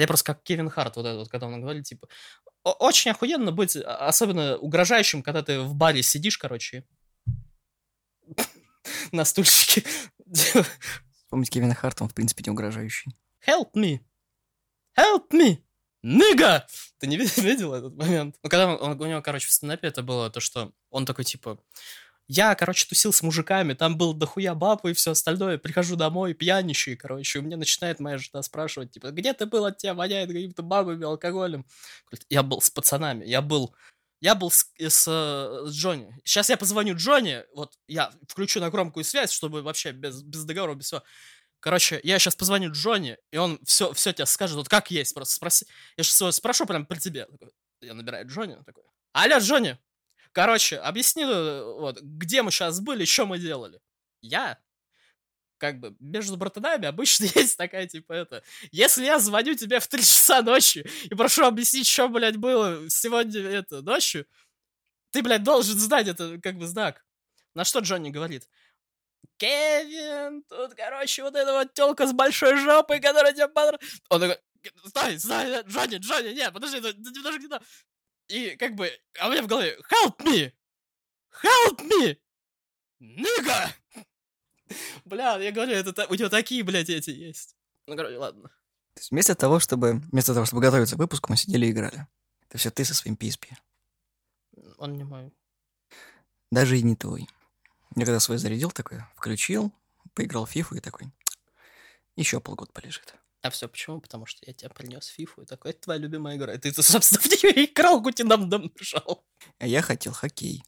Я просто как Кевин Харт, вот этот, когда он говорит, типа, очень охуенно быть, а, особенно угрожающим, когда ты в баре сидишь, короче, на стульчике. Помните Кевина Харта, он, в принципе, не угрожающий. Help me! Help me! Ныга! Ты не видел этот момент? Ну, когда он, он, у него, короче, в стендапе это было то, что он такой, типа, я, короче, тусил с мужиками, там был дохуя баб и все остальное, прихожу домой, пьяничаю, короче, у меня начинает моя жена спрашивать, типа, где ты был, от тебя воняет какими-то бабами, алкоголем. Я был с пацанами, я был я был с, с, с Джонни. Сейчас я позвоню Джонни, вот я включу на громкую связь, чтобы вообще без, без договора, без всего. Короче, я сейчас позвоню Джонни, и он все, все тебе скажет, вот как есть, просто спроси. Я сейчас спрошу прям при тебе. Я набираю Джонни, такой, алло, Джонни, короче, объясни, э, вот, где мы сейчас были, что мы делали. Я как бы между братанами обычно есть такая, типа, это... Если я звоню тебе в 3 часа ночи и прошу объяснить, что, блядь, было сегодня, это, ночью, ты, блядь, должен знать это, как бы, знак. На что Джонни говорит? Кевин, тут, короче, вот эта вот телка с большой жопой, которая тебя понравилась. Он такой, стой, стой, Джонни, Джонни, нет, подожди, немножко не то. И как бы, а у меня в голове, help me, help me, nigga. Бля, я говорю, это у него такие, блядь, эти есть. Ну, короче, ладно. То есть вместо того, чтобы, вместо того, чтобы готовиться к выпуску, мы сидели и играли. Это все ты со своим PSP. Он не мой. Даже и не твой. Я когда свой зарядил такой, включил, поиграл в фифу и такой, еще полгода полежит. А все почему? Потому что я тебя принес фифу и такой, это твоя любимая игра. И ты, собственно, в нее играл, хоть и нам дом нажал. А я хотел хоккей.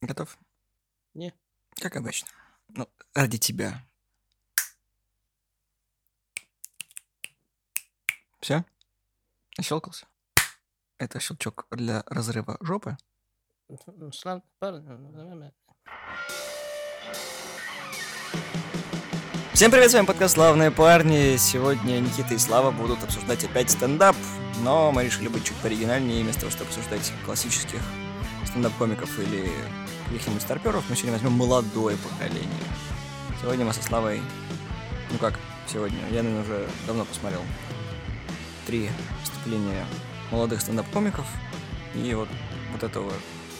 Готов? Не. Как обычно. Ну, ради тебя. Все? Щелкался? Это щелчок для разрыва жопы? Всем привет, с вами подкаст «Славные парни». Сегодня Никита и Слава будут обсуждать опять стендап, но мы решили быть чуть пооригинальнее, вместо того, чтобы обсуждать классических стендап-комиков или каких-нибудь старперов, мы сегодня возьмем молодое поколение. Сегодня мы со Славой... Ну как, сегодня? Я, наверное, уже давно посмотрел три выступления молодых стендап-комиков. И вот, вот этого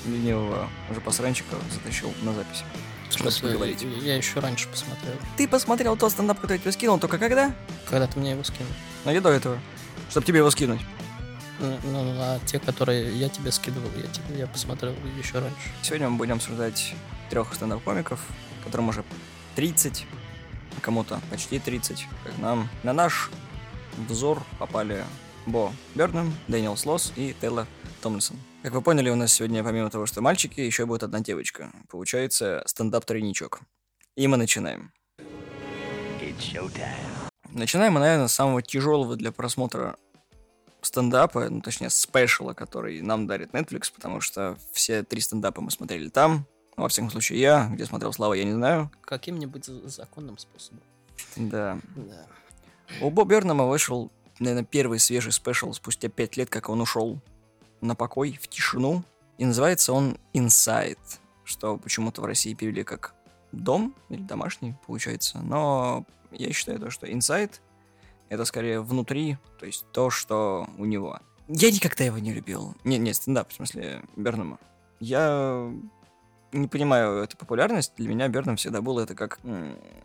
ленивого уже посранчика затащил на запись. Чтобы поговорить. Я еще раньше посмотрел. Ты посмотрел тот стендап, который я тебе скинул, только когда? Когда ты мне его скинул. Ну, не до этого. Чтобы тебе его скинуть. Ну, ну, а те, которые я тебе скидывал, я тебе я посмотрел еще раньше. Сегодня мы будем обсуждать трех стендап-комиков, которым уже 30, а кому-то почти 30, как нам. На наш взор попали Бо Бернем, Дэниел Слос и Тейлор Томлинсон. Как вы поняли, у нас сегодня, помимо того, что мальчики, еще будет одна девочка. Получается, стендап-тройничок. И мы начинаем. Начинаем мы, наверное, с самого тяжелого для просмотра стендапа, ну, точнее, спешала, который нам дарит Netflix, потому что все три стендапа мы смотрели там. Ну, во всяком случае, я, где смотрел Слава, я не знаю. Каким-нибудь законным способом. Да. Да. У Бо Бернама вышел, наверное, первый свежий спешл спустя пять лет, как он ушел на покой, в тишину. И называется он Inside, что почему-то в России перевели как дом или домашний, получается. Но я считаю то, что Inside это скорее внутри, то есть то, что у него. Я никогда его не любил. Не, не, стендап, в смысле, Бернама. Я не понимаю эту популярность. Для меня Бернам всегда было это как...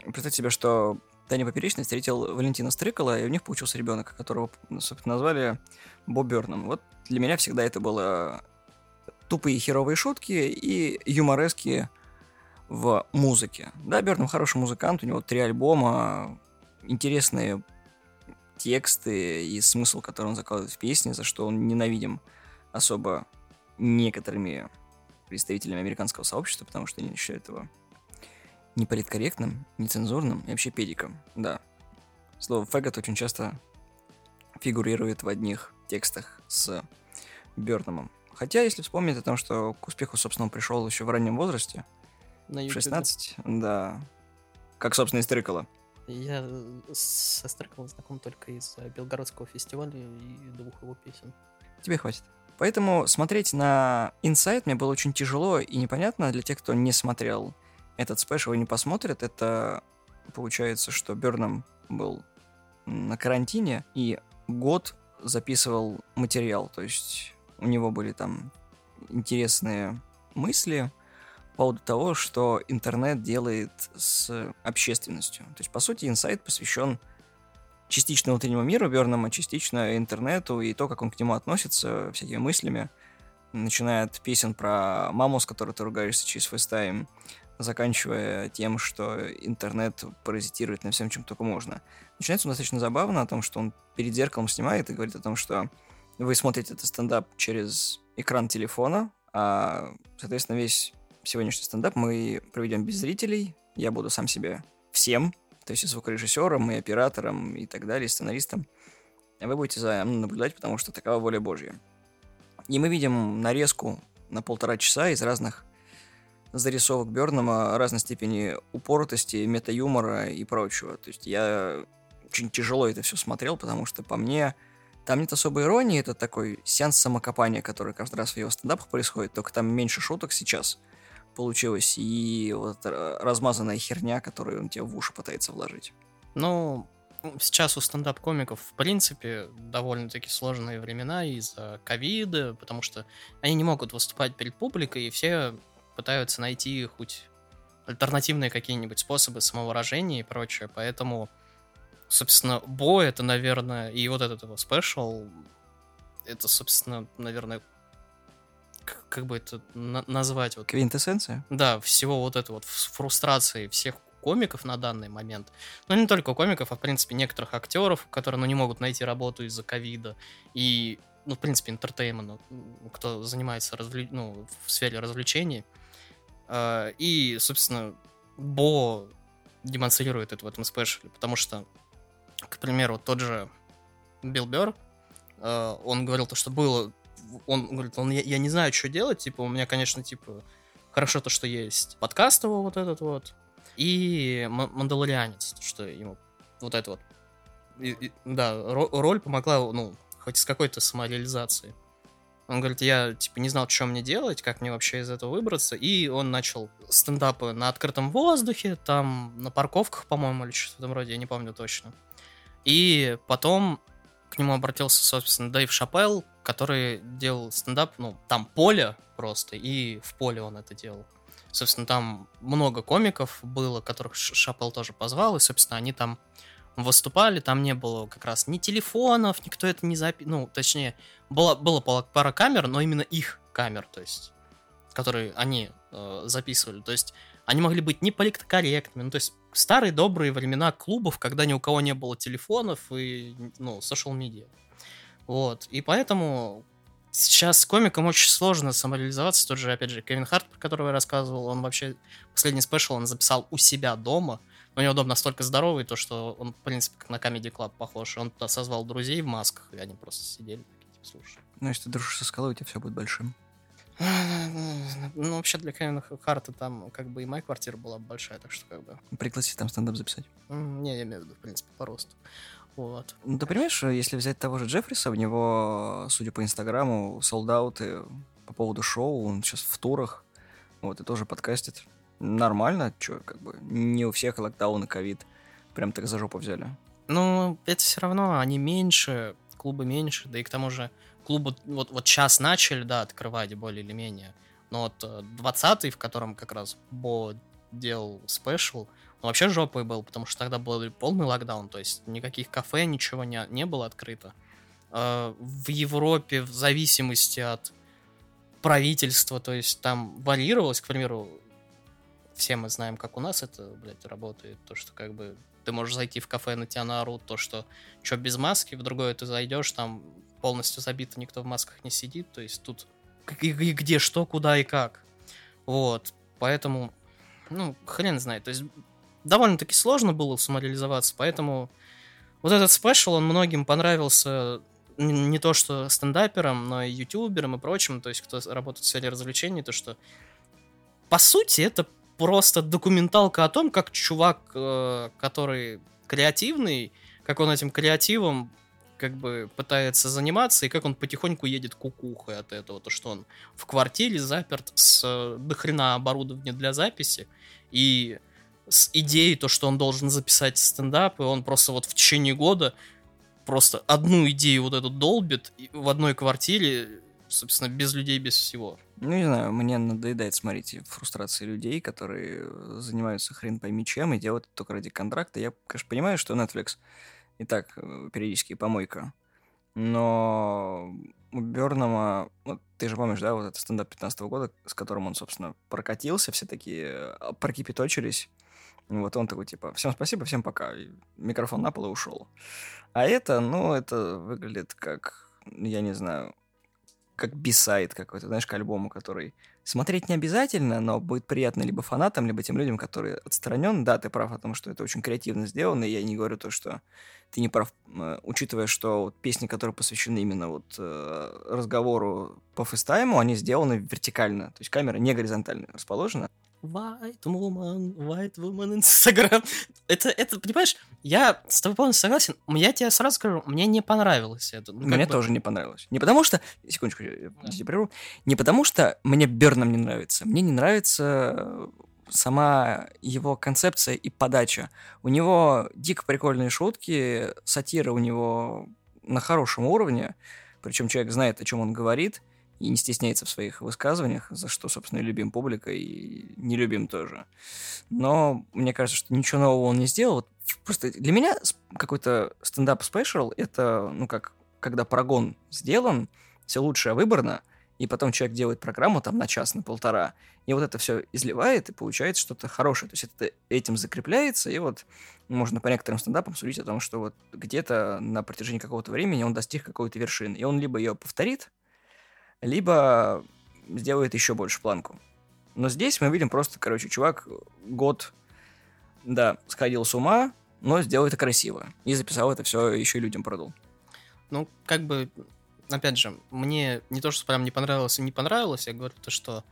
Представьте себе, что Таня Поперечный встретил Валентина Стрыкала, и у них получился ребенок, которого, собственно, назвали Боб Берном. Вот для меня всегда это было тупые херовые шутки и юморески в музыке. Да, Бернам хороший музыкант, у него три альбома, интересные тексты и смысл, который он закладывает в песни, за что он ненавидим особо некоторыми представителями американского сообщества, потому что они считают его неполиткорректным, нецензурным и вообще педиком. Да. Слово «фэгот» очень часто фигурирует в одних текстах с Бёрномом. Хотя, если вспомнить о том, что к успеху, собственно, он пришел еще в раннем возрасте, На в 16, да, как, собственно, и Стрыкало. Я э, со Стрыковым знаком только из э, Белгородского фестиваля и двух его песен. Тебе хватит. Поэтому смотреть на Inside мне было очень тяжело и непонятно для тех, кто не смотрел этот спешл и не посмотрит. Это получается, что Бернам был на карантине и год записывал материал, то есть у него были там интересные мысли по поводу того, что интернет делает с общественностью. То есть, по сути, Inside посвящен частично внутреннему миру Бернама, частично интернету и то, как он к нему относится, всякими мыслями. Начиная от песен про маму, с которой ты ругаешься через FaceTime, заканчивая тем, что интернет паразитирует на всем, чем только можно. Начинается он достаточно забавно о том, что он перед зеркалом снимает и говорит о том, что вы смотрите этот стендап через экран телефона, а, соответственно, весь сегодняшний стендап мы проведем без зрителей. Я буду сам себе всем, то есть и звукорежиссером, и оператором, и так далее, и сценаристом. А вы будете за мной наблюдать, потому что такова воля Божья. И мы видим нарезку на полтора часа из разных зарисовок Бернама разной степени упоротости, мета-юмора и прочего. То есть я очень тяжело это все смотрел, потому что по мне там нет особой иронии, это такой сеанс самокопания, который каждый раз в его стендапах происходит, только там меньше шуток сейчас получилось, и вот размазанная херня, которую он тебе в уши пытается вложить. Ну, сейчас у стендап-комиков, в принципе, довольно-таки сложные времена из-за ковида, потому что они не могут выступать перед публикой, и все пытаются найти хоть альтернативные какие-нибудь способы самовыражения и прочее, поэтому собственно, Бо это, наверное, и вот этот его спешл, это, собственно, наверное, как, как бы это на- назвать? Вот, Квинтэссенция? Да, всего вот это вот фрустрации всех комиков на данный момент. Но не только комиков, а, в принципе, некоторых актеров, которые, ну, не могут найти работу из-за ковида. И, ну, в принципе, entertainment, кто занимается развле... ну, в сфере развлечений. А, и, собственно, Бо демонстрирует это в этом special е, потому что к примеру, тот же Билл Бёрр, э, он говорил то, что было, он говорит, он, я, я не знаю, что делать, типа, у меня, конечно, типа, хорошо то, что есть подкаст его вот этот вот, и Мандалорианец, что ему вот это вот, и, и, да, роль помогла, ну, хоть с какой-то самореализацией. Он говорит, я, типа, не знал, что мне делать, как мне вообще из этого выбраться, и он начал стендапы на открытом воздухе, там, на парковках, по-моему, или что-то в этом роде, я не помню точно. И потом к нему обратился, собственно, Дэйв Шапел, который делал стендап, ну, там поле просто, и в поле он это делал. Собственно, там много комиков было, которых Шапел тоже позвал, и, собственно, они там выступали, там не было как раз ни телефонов, никто это не запи... Ну, точнее, было, было пара камер, но именно их камер, то есть, которые они э, записывали. То есть, они могли быть не политкорректными, ну, то есть, старые добрые времена клубов, когда ни у кого не было телефонов и, ну, social media. Вот. И поэтому сейчас комикам очень сложно самореализоваться. Тот же, опять же, Кевин Харт, про которого я рассказывал, он вообще последний спешл он записал у себя дома. У него дом настолько здоровый, то что он, в принципе, как на Comedy Club похож. Он туда созвал друзей в масках, и они просто сидели такие, типа, слушай. Ну, если ты дружишь со скалой, у тебя все будет большим. Ну, вообще для Кевина Харта там как бы и моя квартира была большая, так что как бы... Пригласить там стендап записать? Не, я имею в виду, в принципе, по росту. Вот. Ну, ты понимаешь, если взять того же Джеффриса, у него, судя по Инстаграму, солдаты по поводу шоу, он сейчас в турах, вот, и тоже подкастит. Нормально, что, как бы, не у всех локдаун и ковид прям так за жопу взяли. Ну, это все равно, они меньше, клубы меньше, да и к тому же клубы вот, вот сейчас начали, да, открывать более или менее. Но вот 20-й, э, в котором как раз Бо делал спешл, вообще жопой был, потому что тогда был полный локдаун, то есть никаких кафе, ничего не, не было открыто. Э, в Европе в зависимости от правительства, то есть там варьировалось, к примеру, все мы знаем, как у нас это, блядь, работает, то, что как бы ты можешь зайти в кафе, на тебя наорут, то, что что без маски, в другое ты зайдешь, там полностью забито, никто в масках не сидит, то есть тут и, и где, что, куда и как. Вот, поэтому, ну, хрен знает, то есть довольно-таки сложно было самореализоваться, поэтому вот этот спешл, он многим понравился не то что стендаперам, но и ютуберам и прочим, то есть кто работает в сфере развлечений, то что по сути это просто документалка о том, как чувак, э, который креативный, как он этим креативом как бы пытается заниматься, и как он потихоньку едет кукухой от этого, то что он в квартире заперт с э, дохрена оборудования для записи, и с идеей то, что он должен записать стендап, и он просто вот в течение года просто одну идею вот эту долбит в одной квартире, собственно, без людей, без всего. Ну, не знаю, мне надоедает смотреть фрустрации людей, которые занимаются хрен пойми чем и делают это только ради контракта. Я, конечно, понимаю, что Netflix и так э, периодически помойка. Но у Бернама, ну, ты же помнишь, да, вот этот стендап 15 года, с которым он, собственно, прокатился, все такие э, прокипяточились. Вот он такой, типа, всем спасибо, всем пока. И микрофон на пол и ушел. А это, ну, это выглядит как, я не знаю, как бисайд какой-то, знаешь, к альбому, который смотреть не обязательно, но будет приятно либо фанатам, либо тем людям, которые отстранен. Да, ты прав о том, что это очень креативно сделано, и я не говорю то, что ты не прав, э, учитывая, что вот песни, которые посвящены именно вот э, разговору по фейстайму, они сделаны вертикально, то есть камера не горизонтально расположена. White woman, white woman Instagram. Это, это, понимаешь, я с тобой полностью согласен. Я тебе сразу скажу, мне не понравилось это. Ну, мне бы... тоже не понравилось. Не потому что... Секундочку, я да. прерву. Не потому что мне Бернам не нравится. Мне не нравится сама его концепция и подача. У него дико прикольные шутки, сатира у него на хорошем уровне, причем человек знает, о чем он говорит – и не стесняется в своих высказываниях, за что, собственно, и любим публика, и не любим тоже. Но мне кажется, что ничего нового он не сделал. Вот просто для меня какой-то стендап- special — это, ну, как когда прогон сделан, все лучшее выбрано, и потом человек делает программу там на час, на полтора, и вот это все изливает, и получается что-то хорошее. То есть это этим закрепляется, и вот можно по некоторым стендапам судить о том, что вот где-то на протяжении какого-то времени он достиг какой-то вершины, и он либо ее повторит, либо сделает еще больше планку. Но здесь мы видим просто, короче, чувак год, да, сходил с ума, но сделал это красиво. И записал это все, еще и людям продал. Ну, как бы, опять же, мне не то, что прям не понравилось и не понравилось, я говорю то, что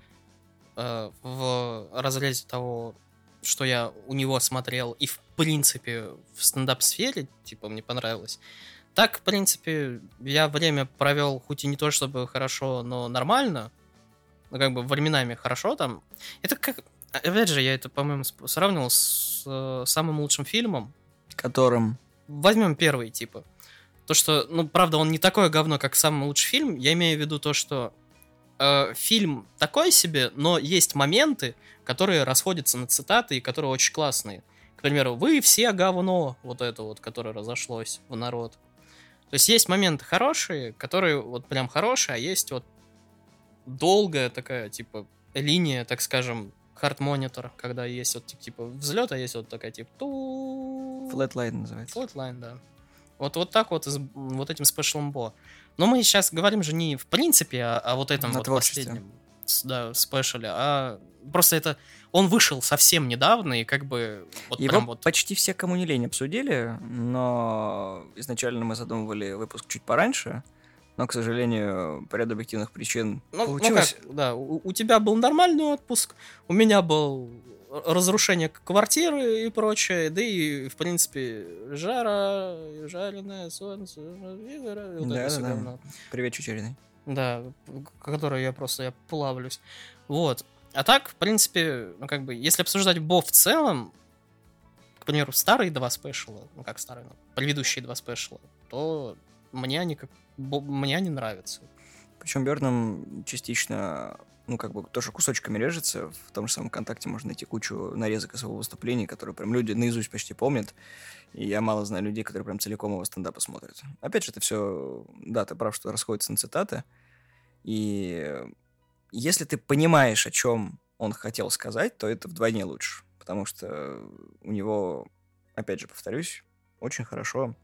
э, в разрезе того, что я у него смотрел, и в принципе в стендап-сфере, типа, мне понравилось, так, в принципе, я время провел, хоть и не то чтобы хорошо, но нормально. Ну, как бы временами хорошо там. Это как... Опять же, я это, по-моему, сравнивал с э, самым лучшим фильмом. Которым? Возьмем первый, типа. То, что, ну, правда, он не такое говно, как самый лучший фильм. Я имею в виду то, что э, фильм такой себе, но есть моменты, которые расходятся на цитаты и которые очень классные. К примеру, вы все говно, вот это вот, которое разошлось в народ. То есть есть моменты хорошие, которые вот прям хорошие, а есть вот долгая такая, типа, линия, так скажем, хард монитор, когда есть вот типа взлет, а есть вот такая типа ту. Flatline называется. Flatline, да. Вот, вот так вот, вот этим спешлом бо. Но мы сейчас говорим же не в принципе, а, а вот этом На вот последнем да, спешле, а просто это он вышел совсем недавно, и как бы вот Его прям вот... почти все, кому не лень, обсудили, но изначально мы задумывали выпуск чуть пораньше, но, к сожалению, по ряду объективных причин ну, получилось... Ну как, да, у, у тебя был нормальный отпуск, у меня был разрушение квартиры и прочее, да и, в принципе, жара, жареное солнце, вот да, да, да. Привет, Чучериной. Да, которую я просто я плавлюсь. Вот. А так, в принципе, ну как бы, если обсуждать Бо в целом, к примеру, старые два спешла, ну как старые, ну, предыдущие два спешла, то мне они как мне они нравятся. Причем Берном частично, ну как бы тоже кусочками режется. В том же самом контакте можно найти кучу нарезок из его выступлений, которые прям люди наизусть почти помнят. И я мало знаю людей, которые прям целиком его стендапы смотрят. Опять же, это все, да, ты прав, что расходится на цитаты. И если ты понимаешь, о чем он хотел сказать, то это вдвойне лучше. Потому что у него, опять же, повторюсь, очень хорошо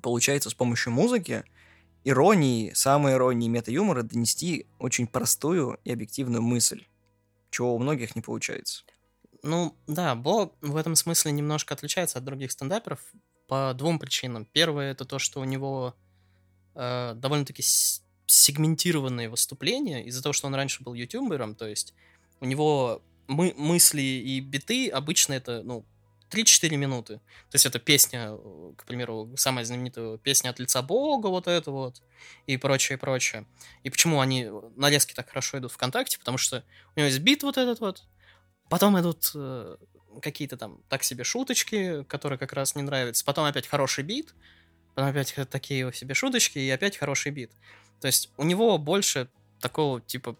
получается с помощью музыки, иронии, самой иронии мета-юмора донести очень простую и объективную мысль, чего у многих не получается. Ну, да, Бо в этом смысле немножко отличается от других стендаперов по двум причинам. Первое это то, что у него э, довольно-таки сегментированные выступления из-за того, что он раньше был ютубером, то есть у него мы, мысли и биты обычно это, ну, 3-4 минуты. То есть это песня, к примеру, самая знаменитая песня от лица Бога, вот это вот, и прочее, прочее. И почему они, нарезки так хорошо идут ВКонтакте, потому что у него есть бит вот этот вот, потом идут э, какие-то там так себе шуточки, которые как раз не нравятся, потом опять хороший бит, потом опять такие себе шуточки, и опять хороший бит. То есть у него больше такого, типа,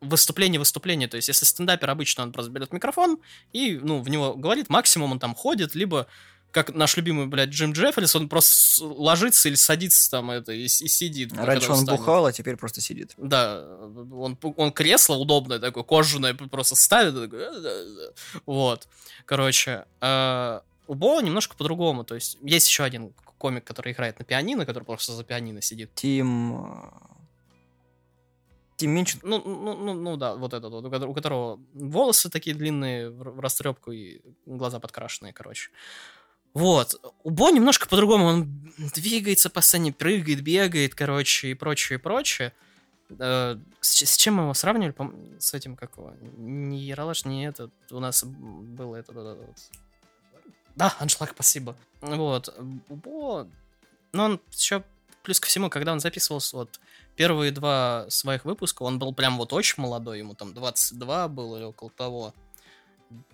выступление-выступление. То есть если стендапер обычно он просто берет микрофон и, ну, в него говорит, максимум он там ходит, либо как наш любимый, блядь, Джим Джеффрис, он просто ложится или садится там это и, и сидит. Раньше он встанет. бухал, а теперь просто сидит. Да, он, он кресло удобное такое, кожаное просто ставит. Вот. Короче, э, у Бо немножко по-другому. То есть есть еще один комик, который играет на пианино, который просто за пианино сидит. Тим... Тим Минчин. Ну, ну, ну, ну да, вот этот вот, у которого, волосы такие длинные, в растрепку и глаза подкрашенные, короче. Вот. У Бо немножко по-другому. Он двигается по сцене, прыгает, бегает, короче, и прочее, и прочее. Э, С, с чем мы его сравнивали? С этим, как его? Не Яралаш, не этот. У нас был этот... этот- этот. Да, аншлаг, спасибо. Вот. Бо... Но он еще плюс ко всему, когда он записывался, вот, первые два своих выпуска, он был прям вот очень молодой, ему там 22 было или около того,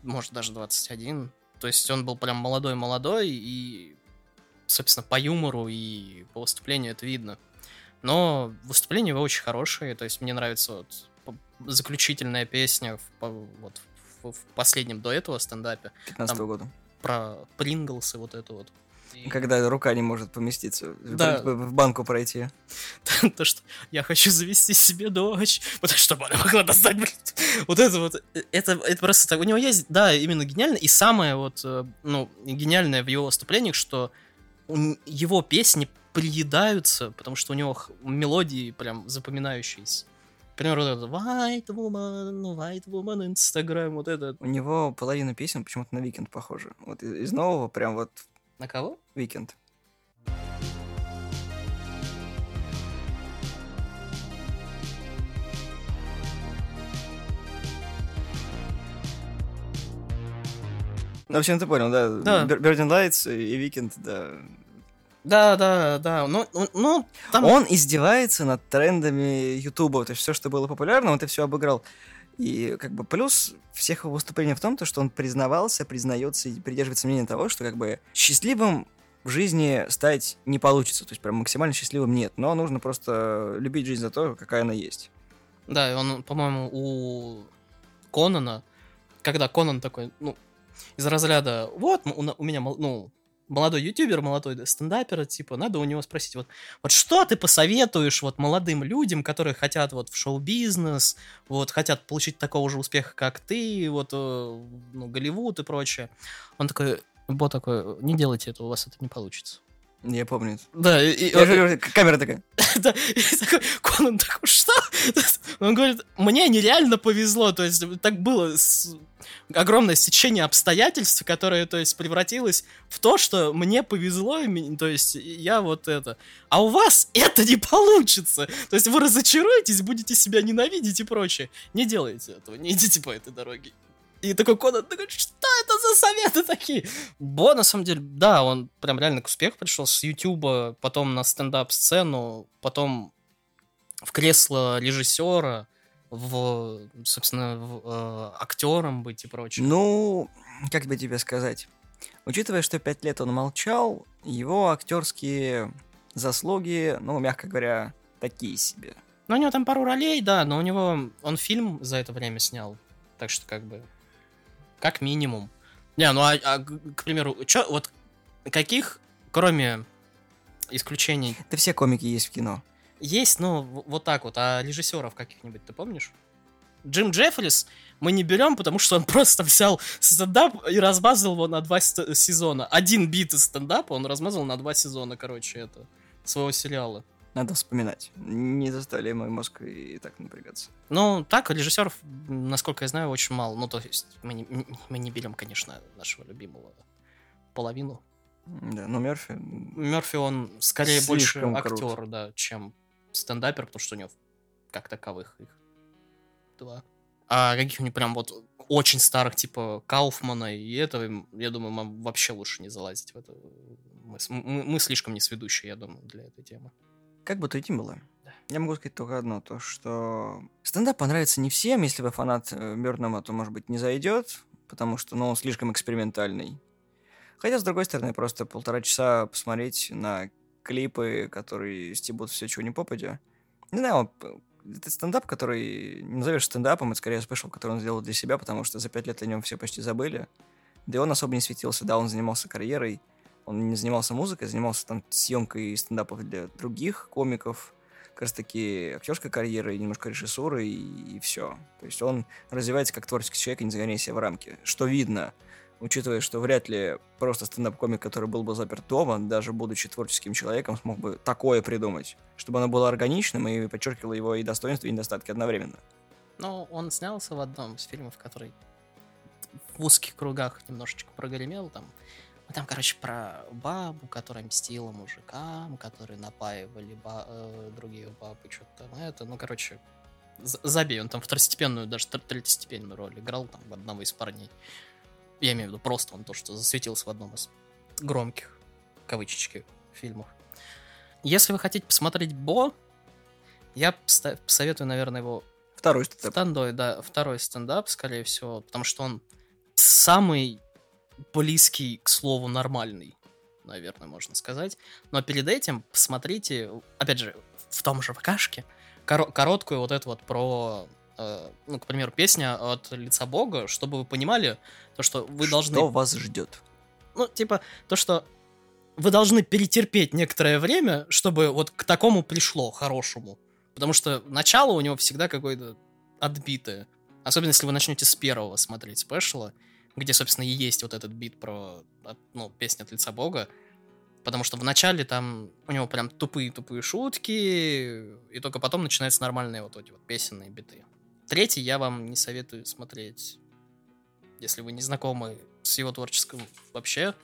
может даже 21. То есть он был прям молодой-молодой, и, собственно, по юмору и по выступлению это видно. Но выступления его очень хорошие, то есть мне нравится вот заключительная песня в, вот, в, в последнем до этого стендапе 15 Там- года. про Принглс и вот это вот. Когда рука не может поместиться. в- Да. В, банку пройти. то, что я хочу завести себе дочь, потому что она могла достать, блядь. Вот это вот, э, это, это просто так. У него есть, да, именно гениально. И самое вот, э, ну, гениальное в его выступлениях, что его песни приедаются, потому что у него мелодии прям запоминающиеся. Например, вот это White Woman, White Woman, Instagram, вот это. У него половина песен почему-то на Weeknd похожа. Вот из, из нового прям вот На кого? Weeknd. Ну, в общем, ты понял, да? Да. Blinding Lights и Weeknd, да. Да, да, да. Ну, ну, ну, там... Он издевается над трендами Ютуба. То есть все, что было популярно, он это все обыграл. И как бы плюс всех его выступлений в том, то, что он признавался, признается и придерживается мнения того, что как бы счастливым в жизни стать не получится. То есть прям максимально счастливым нет. Но нужно просто любить жизнь за то, какая она есть. Да, и он, по-моему, у Конана, когда Конан такой, ну, из разряда, вот, у, у меня, ну, молодой ютубер, молодой стендапер, типа, надо у него спросить, вот, вот что ты посоветуешь вот молодым людям, которые хотят вот в шоу-бизнес, вот, хотят получить такого же успеха, как ты, вот, э, ну, Голливуд и прочее. Он такой, Бо такой, не делайте это, у вас это не получится. Я помню. Да, и, Я же камера такая. да, и такой, Конан такой, что? Он говорит, мне нереально повезло, то есть так было с- огромное стечение обстоятельств, которое, то есть, превратилось в то, что мне повезло, то есть, я вот это. А у вас это не получится. То есть вы разочаруетесь, будете себя ненавидеть и прочее. Не делайте этого, не идите по этой дороге. И такой Конан такой, что это за советы такие? Бо, на самом деле, да, он прям реально к успеху пришел с Ютуба, потом на стендап-сцену, потом в кресло режиссера, в, собственно, в, э, актером быть и прочее. Ну, как бы тебе сказать? Учитывая, что пять лет он молчал, его актерские заслуги, ну, мягко говоря, такие себе. Ну, у него там пару ролей, да, но у него он фильм за это время снял. Так что, как бы, как минимум. Не, ну, а, а, к примеру, чё, вот каких, кроме исключений, Да все комики есть в кино. есть, ну, вот так вот, а режиссеров каких-нибудь ты помнишь? Джим Джеффрис мы не берем, потому что он просто взял стендап и размазал его на два сезона. Один бит из стендапа он размазал на два сезона, короче, это, своего сериала. Надо вспоминать. Не заставляй мой мозг и так напрягаться. Ну, так, режиссеров, насколько я знаю, очень мало. Ну, то есть, мы не, мы не берем, конечно, нашего любимого половину. Да, ну Мерфи... Мерфи, он скорее больше Слишком крут. актер, да, чем стендапер, потому что у него как таковых их два. А каких-нибудь прям вот очень старых, типа Кауфмана и этого, я думаю, нам вообще лучше не залазить в это. Мы, мы, мы слишком несведущие, я думаю, для этой темы. Как бы то ни было, Да. я могу сказать только одно, то что стендап понравится не всем, если вы фанат Бернама, то, может быть, не зайдет, потому что, ну, он слишком экспериментальный. Хотя, с другой стороны, просто полтора часа посмотреть на клипы, которые стебут все, чего не попадя. Не знаю, это стендап, который не назовешь стендапом, это скорее спешл, который он сделал для себя, потому что за пять лет о нем все почти забыли. Да и он особо не светился, да, он занимался карьерой, он не занимался музыкой, занимался там съемкой стендапов для других комиков, как раз таки актерской карьерой, немножко режиссурой и, и все. То есть он развивается как творческий человек и не загоняя себя в рамки. Что видно, учитывая, что вряд ли просто стендап-комик, который был бы заперт дома, даже будучи творческим человеком, смог бы такое придумать, чтобы оно было органичным и подчеркивало его и достоинства, и недостатки одновременно. Ну, он снялся в одном из фильмов, который в узких кругах немножечко прогремел, там, ну, там, короче, про бабу, которая мстила мужикам, которые напаивали ба- э, другие бабы, что-то там это. Ну, короче, забей, он там второстепенную, даже третьестепенную роль играл там в одного из парней. Я имею в виду просто он то, что засветился в одном из громких, кавычечки, фильмов. Если вы хотите посмотреть Бо, я посоветую, наверное, его... Второй стендап. Второй, да, второй стендап, скорее всего, потому что он самый близкий к слову нормальный, наверное, можно сказать. Но перед этим посмотрите, опять же, в том же ВКшке, кор- короткую вот эту вот про э, ну, к примеру, песня от лица Бога, чтобы вы понимали, то, что вы должны... Что вас ждет? Ну, типа, то, что вы должны перетерпеть некоторое время, чтобы вот к такому пришло, хорошему. Потому что начало у него всегда какое-то отбитое. Особенно, если вы начнете с первого смотреть спешла, где, собственно, и есть вот этот бит про, ну, песню от лица Бога. Потому что в начале там у него прям тупые-тупые шутки, и только потом начинаются нормальные вот эти вот песенные биты. Третий я вам не советую смотреть, если вы не знакомы с его творческим вообще.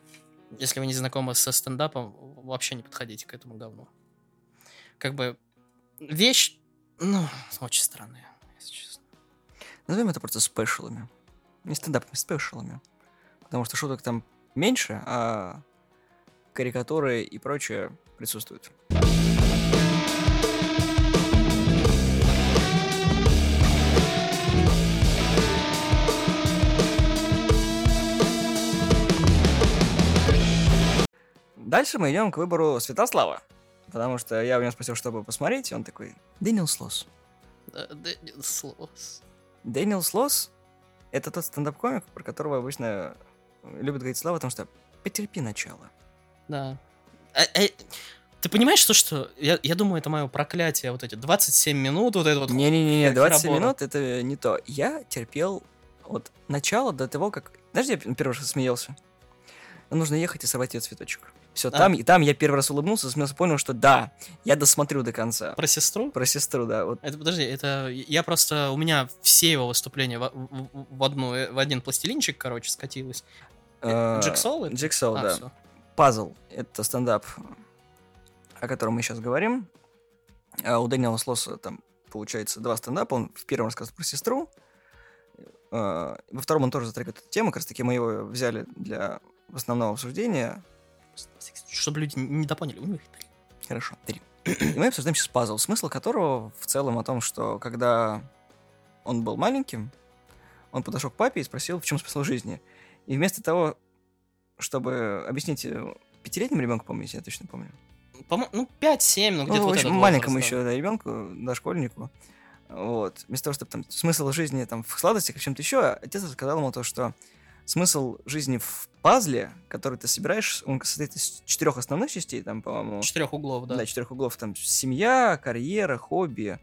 Если вы не знакомы со стендапом, вообще не подходите к этому говну. Как бы вещь, ну, очень странная, если честно. Назовем это просто спешалами. Не стендапами, спешалами. Потому что шуток там меньше, а карикатуры и прочее присутствуют. Дальше мы идем к выбору Святослава. Потому что я у него спросил, чтобы посмотреть, и он такой, Дэниел Слос. Дэниел Слос. Дэниел Слос — это тот стендап-комик, про которого обычно любят говорить слова, потому что потерпи начало. Да. А, а, ты понимаешь, то, что я, я думаю, это мое проклятие, вот эти 27 минут, вот это вот... Не-не-не, 27 минут — это не то. Я терпел от начала до того, как... Знаешь, я первый раз смеялся? Нужно ехать и сорвать ее цветочек. Все, а. там, и там я первый раз улыбнулся, смелся, понял, что да, я досмотрю до конца. Про сестру? Про сестру, да. Вот. Это, подожди, это я просто, у меня все его выступления в, в, в, одну, в один пластилинчик, короче, скатилось. Э, Джек Сол? Джек Сол, а, да. Все. Пазл, это стендап, о котором мы сейчас говорим. А у Дэниела Слоса там, получается, два стендапа. Он в первом рассказывает про сестру, во втором он тоже затрагивает эту тему, как раз таки мы его взяли для основного обсуждения, чтобы люди не допоняли, у него их три. Хорошо, три. И мы обсуждаем сейчас пазл, смысл которого в целом о том, что когда он был маленьким, он подошел к папе и спросил, в чем смысл жизни. И вместо того, чтобы объяснить э, пятилетнему ребенку, помните, я точно помню. По ну, 5-7, ну, где-то ну, вот маленькому еще, да, ребенку, дошкольнику. Вот. Вместо того, чтобы там смысл жизни там в сладостях, в чем-то еще, отец сказал ему то, что смысл жизни в пазле, который ты собираешь, он состоит из четырех основных частей, там, по-моему. Четырех углов, да. Да, четырех углов. Там семья, карьера, хобби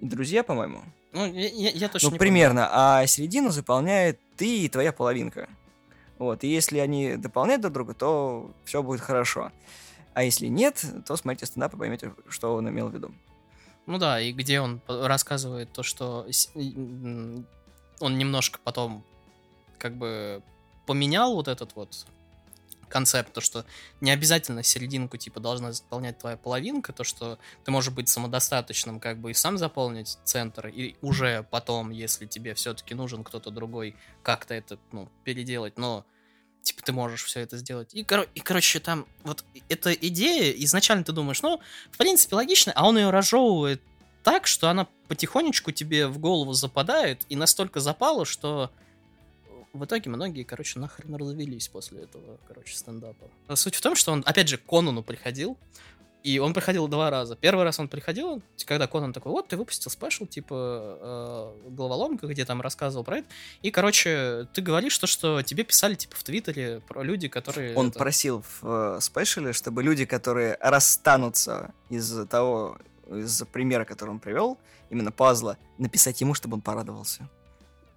и друзья, по-моему. Ну, я, я, я точно Ну, примерно. Помню. А середину заполняет ты и твоя половинка. Вот. И если они дополняют друг друга, то все будет хорошо. А если нет, то смотрите стендап и поймете, что он имел в виду. Ну да, и где он рассказывает то, что он немножко потом как бы поменял вот этот вот концепт, то, что не обязательно серединку, типа, должна заполнять твоя половинка, то, что ты можешь быть самодостаточным, как бы, и сам заполнить центр, и уже потом, если тебе все-таки нужен кто-то другой, как-то это, ну, переделать, но, типа, ты можешь все это сделать. И, кор- и короче, там, вот, эта идея, изначально ты думаешь, ну, в принципе, логично, а он ее разжевывает так, что она потихонечку тебе в голову западает, и настолько запала, что в итоге многие, короче, нахрен развелись после этого, короче, стендапа. Суть в том, что он, опять же, к Конану приходил, и он приходил два раза. Первый раз он приходил, когда Конан такой, вот, ты выпустил спешл, типа, э, головоломка, где там рассказывал про это. И, короче, ты говоришь то, что тебе писали, типа, в Твиттере про люди, которые... Он это- просил в э, спешле, чтобы люди, которые расстанутся из-за того, из-за примера, который он привел, именно пазла, написать ему, чтобы он порадовался.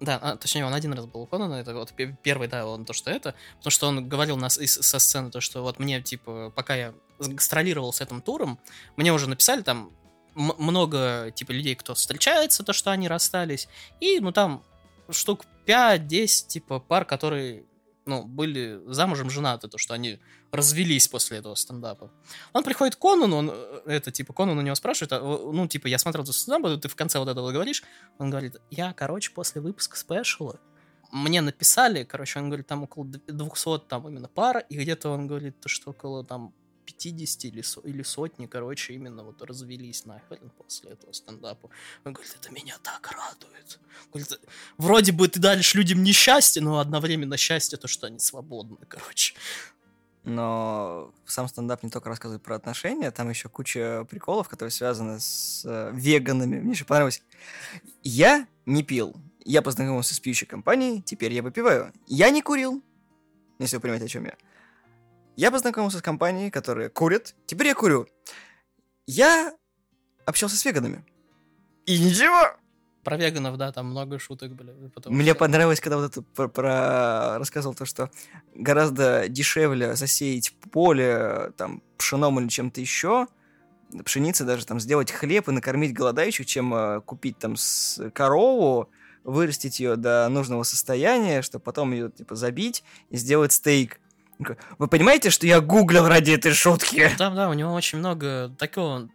Да, а, точнее, он один раз был у Конана, это вот пе- первый, да, он то, что это, потому что он говорил нас из- со сцены, то, что вот мне, типа, пока я гастролировал с этим туром, мне уже написали там много, типа, людей, кто встречается, то, что они расстались, и, ну, там штук 5-10, типа, пар, которые, ну, были замужем, женаты, то, что они развелись после этого стендапа. Он приходит к Конану, он, э, это, типа, Конан у него спрашивает, а, э, ну, типа, я смотрел этот стендап, ты в конце вот этого говоришь, он говорит, я, короче, после выпуска спешала, мне написали, короче, он говорит, там около д- 200 там именно пар, и где-то он говорит, то, что около там 50 или, со- или сотни, короче, именно вот развелись нахрен после этого стендапа. Он говорит, это меня так радует. Говорит, вроде бы ты даришь людям несчастье, но одновременно счастье то, что они свободны, короче. Но сам стендап не только рассказывает про отношения, там еще куча приколов, которые связаны с э, веганами. Мне еще понравилось. Я не пил. Я познакомился с пьющей компанией, теперь я выпиваю. Я не курил. Если вы понимаете, о чем я. Я познакомился с компанией, которые курят, теперь я курю. Я общался с веганами. И ничего. Про веганов, да, там много шуток были. потому Мне что- понравилось, когда вот это про, про- рассказывал то, что гораздо дешевле засеять поле там пшеном или чем-то еще, пшеницы даже там сделать хлеб и накормить голодающих, чем э, купить там с корову, вырастить ее до нужного состояния, чтобы потом ее типа забить и сделать стейк. Вы понимаете, что я гуглил ради этой шутки? Там, да, у него очень много такого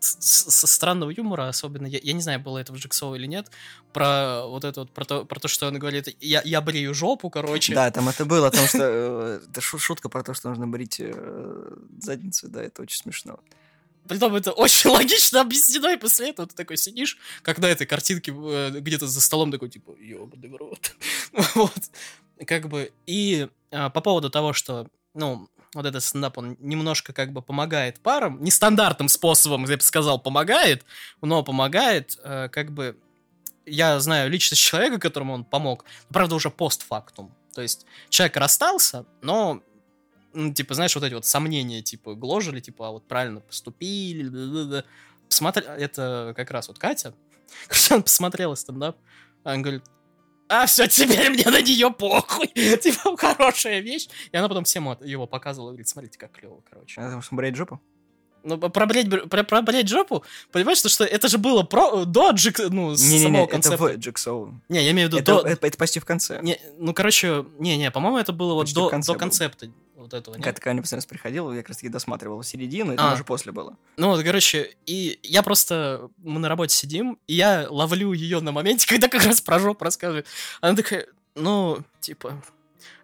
со странного юмора, особенно, я, я не знаю, было это в Джексоу или нет, про вот это вот, про то, про то, что он говорит, я, я брею жопу, короче. Да, там это было, о том, что э, это шу- шутка про то, что нужно брить э, задницу, да, это очень смешно. Притом это очень логично объяснено, и после этого ты такой сидишь, как на этой картинке э, где-то за столом такой, типа, ёбаный в рот. вот. Как бы, и по поводу того, что, ну, вот этот стендап, он немножко как бы помогает парам, нестандартным способом, я бы сказал, помогает, но помогает, э, как бы, я знаю личность человека, которому он помог, правда, уже постфактум. То есть человек расстался, но ну, типа, знаешь, вот эти вот сомнения, типа, гложили, типа, а вот правильно поступили. Посмотри, это как раз вот Катя, когда она посмотрела стендап, она говорит, а, все, теперь мне на нее похуй. Типа, хорошая вещь. И она потом всем его показывала, говорит, смотрите, как клево, короче. Потому что брать жопу? Ну, про брать, про, про брать жопу, понимаешь, что, что это же было про, до джик, ну, с Не-не-не, самого это концепта. в Джексоу. Не, я имею в виду Это, до... это, это почти в конце. Не, ну, короче, не-не, по-моему, это было вот Почти в до, до концепта вот этого. нет? Когда ко мне постоянно приходил, я как раз таки досматривал середину, и там А. уже после было. Ну вот, короче, и я просто... Мы на работе сидим, и я ловлю ее на моменте, когда как раз про жопу рассказывает. Она такая, ну, типа...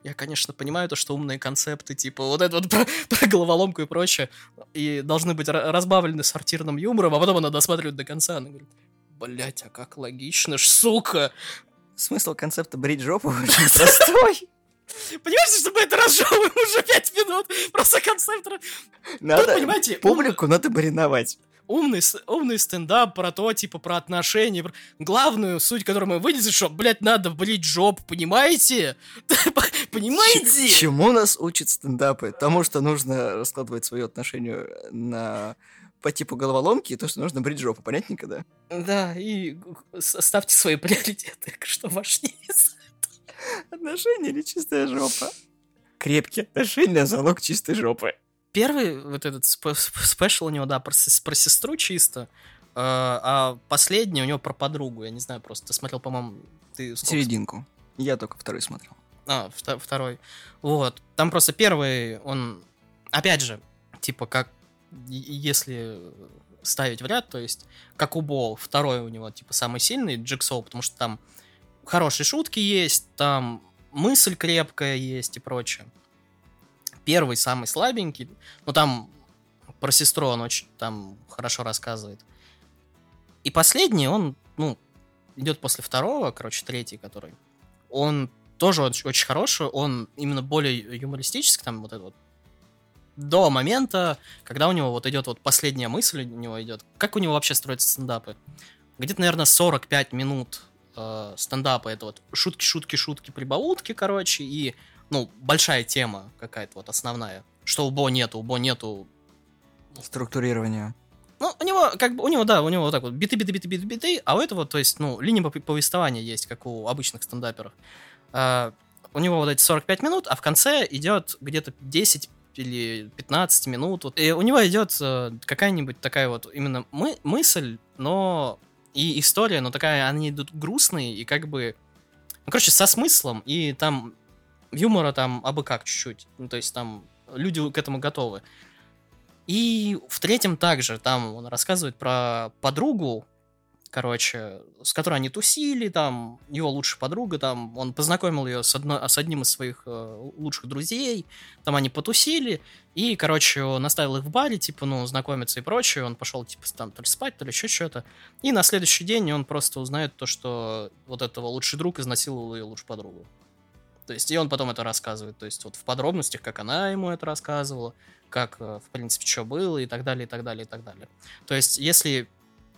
Я, конечно, понимаю то, что умные концепты, типа, вот это вот про, про головоломку и прочее, и должны быть ра- разбавлены сортирным юмором, а потом она досматривает до конца, она говорит, блять, а как логично ж, сука! Смысл концепта брить жопу очень простой. Понимаете, что мы это разжевываем уже пять минут? Просто концепт... Тут, Надо понимаете, публику надо мариновать. Умный, умный стендап про то, типа, про отношения. про- Главную суть, которую мы вынесли, что, блядь, надо брить жопу, понимаете? Понимаете? Чему нас учат стендапы? Тому, что нужно раскладывать свое отношение на по типу головоломки, и то, что нужно брить жопу. Понятненько, да? Да, и ставьте свои приоритеты, что важнее. Отношения или чистая жопа? Крепкие отношения – залог чистой жопы. Первый вот этот сп- сп- спешл у него, да, про, про сестру чисто, э, а последний у него про подругу. Я не знаю, просто ты смотрел, по-моему, ты сколько Серединку. Я только второй смотрел. А, вто- второй. Вот. Там просто первый, он, опять же, типа, как если ставить в ряд, то есть, как у Бол, второй у него, типа, самый сильный, Джексоу, потому что там хорошие шутки есть, там мысль крепкая есть и прочее. Первый самый слабенький, но там про сестру он очень там хорошо рассказывает. И последний, он, ну, идет после второго, короче, третий, который, он тоже очень, очень хороший, он именно более юмористический, там вот это вот до момента, когда у него вот идет вот последняя мысль у него идет. Как у него вообще строятся стендапы? Где-то, наверное, 45 минут э, стендапа это вот шутки, шутки, шутки, прибаутки, короче, и, ну, большая тема какая-то вот основная. Что у Бо нету, у Бо нету... Структурирование. Ну, у него, как бы, у него, да, у него вот так вот биты, биты, биты, биты, биты, а у этого, то есть, ну, линия повествования есть, как у обычных стендаперов. А, у него вот эти 45 минут, а в конце идет где-то 10 или 15 минут. Вот. И у него идет э, какая-нибудь такая вот именно мы мысль, но и история, но такая, они идут грустные и как бы, ну, короче, со смыслом, и там юмора там абы как чуть-чуть. Ну, то есть там люди к этому готовы. И в третьем также, там он рассказывает про подругу, короче, с которой они тусили, там, его лучшая подруга, там, он познакомил ее с, одно, с одним из своих э, лучших друзей, там они потусили, и, короче, он оставил их в баре, типа, ну, знакомиться и прочее, он пошел, типа, там, то ли спать, то ли еще что-то, и на следующий день он просто узнает то, что вот этого лучший друг изнасиловал ее лучшую подругу. То есть, и он потом это рассказывает, то есть, вот в подробностях, как она ему это рассказывала, как, э, в принципе, что было, и так далее, и так далее, и так далее. То есть, если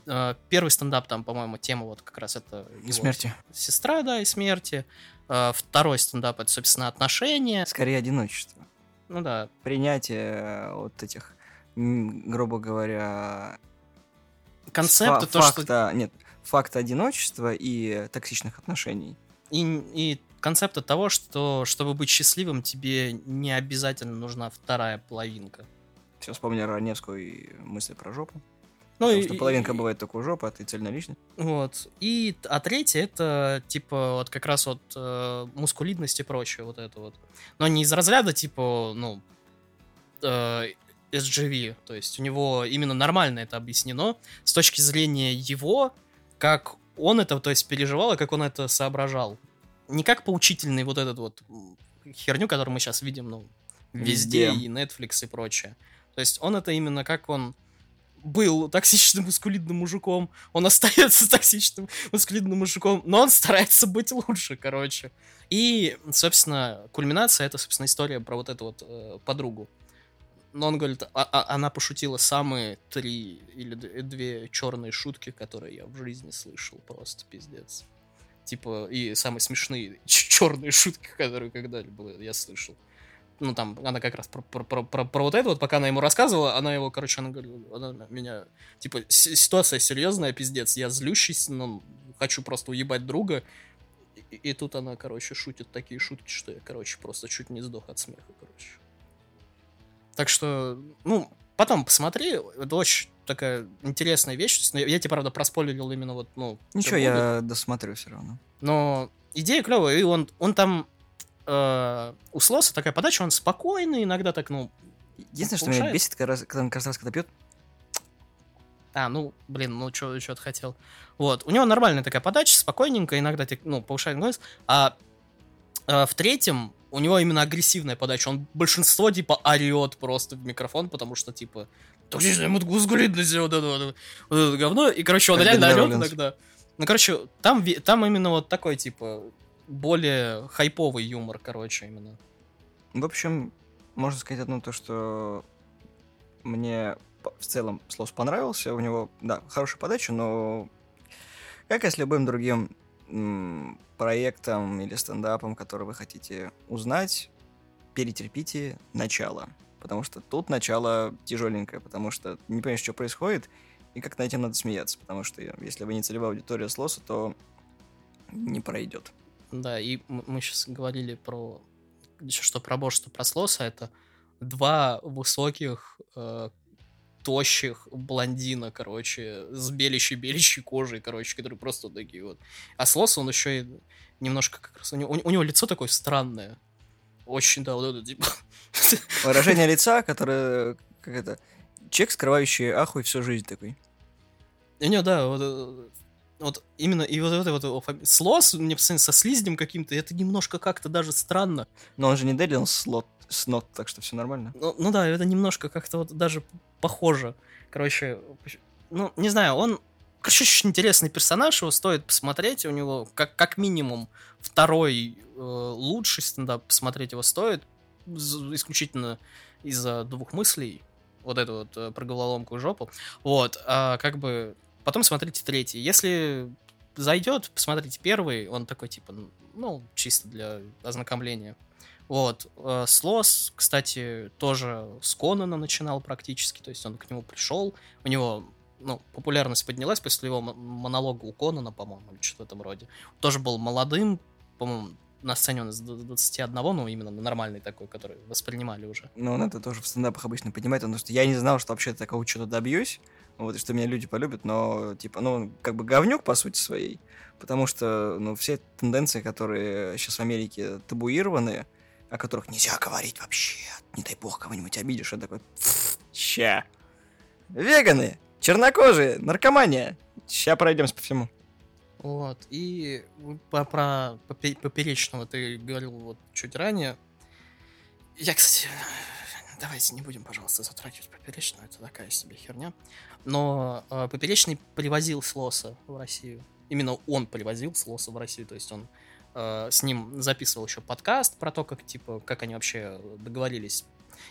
э, первый стендап, там, по-моему, тема вот как раз это... Его смерти. Сестра, да, и смерти. Э, второй стендап, это, собственно, отношения. Скорее, одиночество. Ну да. Принятие вот этих, грубо говоря... Концепта, то, факта, что... Нет, факта одиночества и токсичных отношений. И, и концепта того, что чтобы быть счастливым, тебе не обязательно нужна вторая половинка. Все вспомнил Раневскую и мысли про жопу. Ну, Потому и, что половинка и, бывает только у жопы, а ты цельно личный. Вот. И, а третье это, типа, вот как раз вот э, мускулидность и прочее, вот это вот. Но не из разряда, типа, ну, э, SGV, то есть у него именно нормально это объяснено с точки зрения его, как он это, то есть, переживал и как он это соображал. Не как поучительный вот этот вот херню, которую мы сейчас видим, ну, везде, везде. и Netflix и прочее. То есть он это именно как он был токсичным мускулидным мужиком, он остается токсичным мускулидным мужиком, но он старается быть лучше, короче. И, собственно, кульминация это, собственно, история про вот эту вот э, подругу. Но он говорит, а, а, она пошутила самые три или две черные шутки, которые я в жизни слышал, просто пиздец. Типа, и самые смешные черные шутки, которые когда-либо я слышал ну, там, она как раз про, про, про, про, про вот это вот, пока она ему рассказывала, она его, короче, она говорила, она меня, типа, ситуация серьезная, пиздец, я злющийся, ну, хочу просто уебать друга, и, и тут она, короче, шутит такие шутки, что я, короче, просто чуть не сдох от смеха, короче. Так что, ну, потом посмотри, это очень такая интересная вещь. есть, ну, я тебе, правда, проспойлерил именно вот, ну... Ничего, я досмотрю все равно. Но идея клевая, и он, он там э, у Слоса такая подача, он спокойный, иногда так, ну, Единственное, что меня бесит, когда, когда он каждый раз, когда пьет... А, ну, блин, ну, что ты хотел. Вот, у него нормальная такая подача, спокойненькая, иногда, ну, повышает голос. А э, в третьем у него именно агрессивная подача. Он большинство, типа, орет просто в микрофон, потому что, типа, вот это, вот, вот это говно. И, короче, он реально орет иногда. Ну, короче, там, там именно вот такой, типа, более хайповый юмор, короче, именно. В общем, можно сказать одно то, что мне в целом Слос понравился. У него, да, хорошая подача, но как и с любым другим проектом или стендапом, который вы хотите узнать, перетерпите начало. Потому что тут начало тяжеленькое, потому что не понимаешь, что происходит, и как над этим надо смеяться. Потому что если вы не целевая аудитория Слоса, то не пройдет. Да, и мы сейчас говорили про что про Бош, что про Слоса, это два высоких, э, тощих блондина, короче, с белящей-белящей кожей, короче, которые просто такие вот. А Слос, он еще и немножко как раз... У него, у него лицо такое странное. Очень, да, вот это, типа... Выражение лица, которое, как это, человек, скрывающий ахуй всю жизнь такой. У него, да, вот э, вот именно, и вот это вот. Слос, мне постоянно со слизнем каким-то, это немножко как-то даже странно. Но он же не Дели, он слот, снот, так что все нормально. Ну, ну да, это немножко как-то вот даже похоже. Короче, ну, не знаю, он Короче, очень интересный персонаж, его стоит посмотреть. У него как, как минимум второй э, лучший стендап посмотреть его стоит. Исключительно из-за двух мыслей. Вот эту вот э, про головоломку и жопу. Вот, а как бы... Потом смотрите третий. Если зайдет, посмотрите первый. Он такой, типа, ну, чисто для ознакомления. Вот. э, Слос, кстати, тоже с Конана начинал практически. То есть он к нему пришел. У него ну, популярность поднялась после его монолога у Конана, по-моему, или что-то в этом роде. Тоже был молодым, по-моему, на сцене он из д- 21, ну, именно нормальный такой, который воспринимали уже. Но он это тоже в стендапах обычно понимает, потому что я не знал, что вообще такого что-то добьюсь, вот, и что меня люди полюбят, но, типа, ну, он как бы говнюк по сути своей, потому что, ну, все тенденции, которые сейчас в Америке табуированы, о которых нельзя говорить вообще, не дай бог кого-нибудь обидишь, я такой, «Пф, ща. Веганы, чернокожие, наркомания, ща пройдемся по всему. Вот. И про попе- поперечного ты говорил вот чуть ранее. Я, кстати, давайте не будем, пожалуйста, затрагивать поперечного, это такая себе херня. Но э, поперечный привозил Слоса в Россию. Именно он привозил Слоса в Россию, то есть он э, с ним записывал еще подкаст про то, как типа как они вообще договорились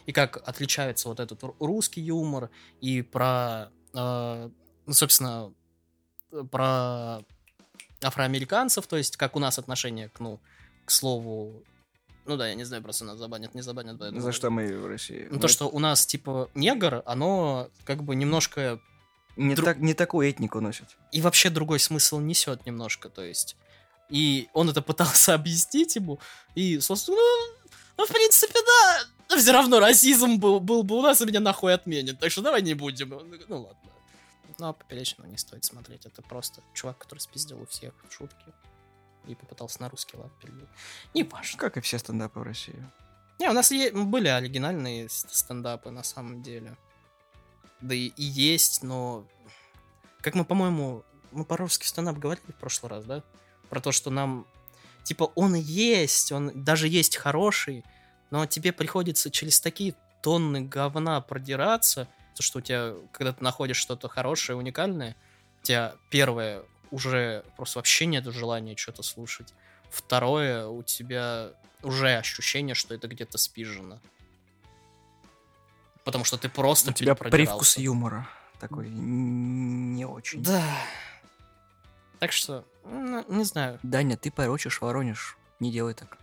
и как отличается вот этот ру- русский юмор и про, э, ну, собственно, про афроамериканцев, то есть как у нас отношение к, ну, к слову, ну да, я не знаю, просто нас забанят, не забанят. поэтому- За что мы в России? Ну, то, что у нас, типа, негр, оно как бы немножко... Не, дру- так, не такую этнику носят. И вообще другой смысл несет немножко, то есть... И он это пытался объяснить ему, и, собственно, ну, ну, в принципе, да, но все равно расизм был, был бы у нас, и меня нахуй отменят, так что давай не будем. Ну, ладно. Ну, а поперечного не стоит смотреть, это просто чувак, который спиздил у всех шутки и попытался на русский лад перевести. Не важно. Как и все стендапы в России. Не, у нас е- были оригинальные стендапы на самом деле. Да и, и есть, но... Как мы, по-моему, мы по русский стендап говорили в прошлый раз, да? Про то, что нам... Типа, он есть, он даже есть хороший, но тебе приходится через такие тонны говна продираться, то, что у тебя, когда ты находишь что-то хорошее, уникальное, у тебя первое уже просто вообще нет желания что-то слушать. Второе, у тебя уже ощущение, что это где-то спижено. Потому что ты просто У тебя привкус юмора такой не очень. Да. Так что, ну, не знаю. Даня, ты порочишь, воронишь. Не делай так.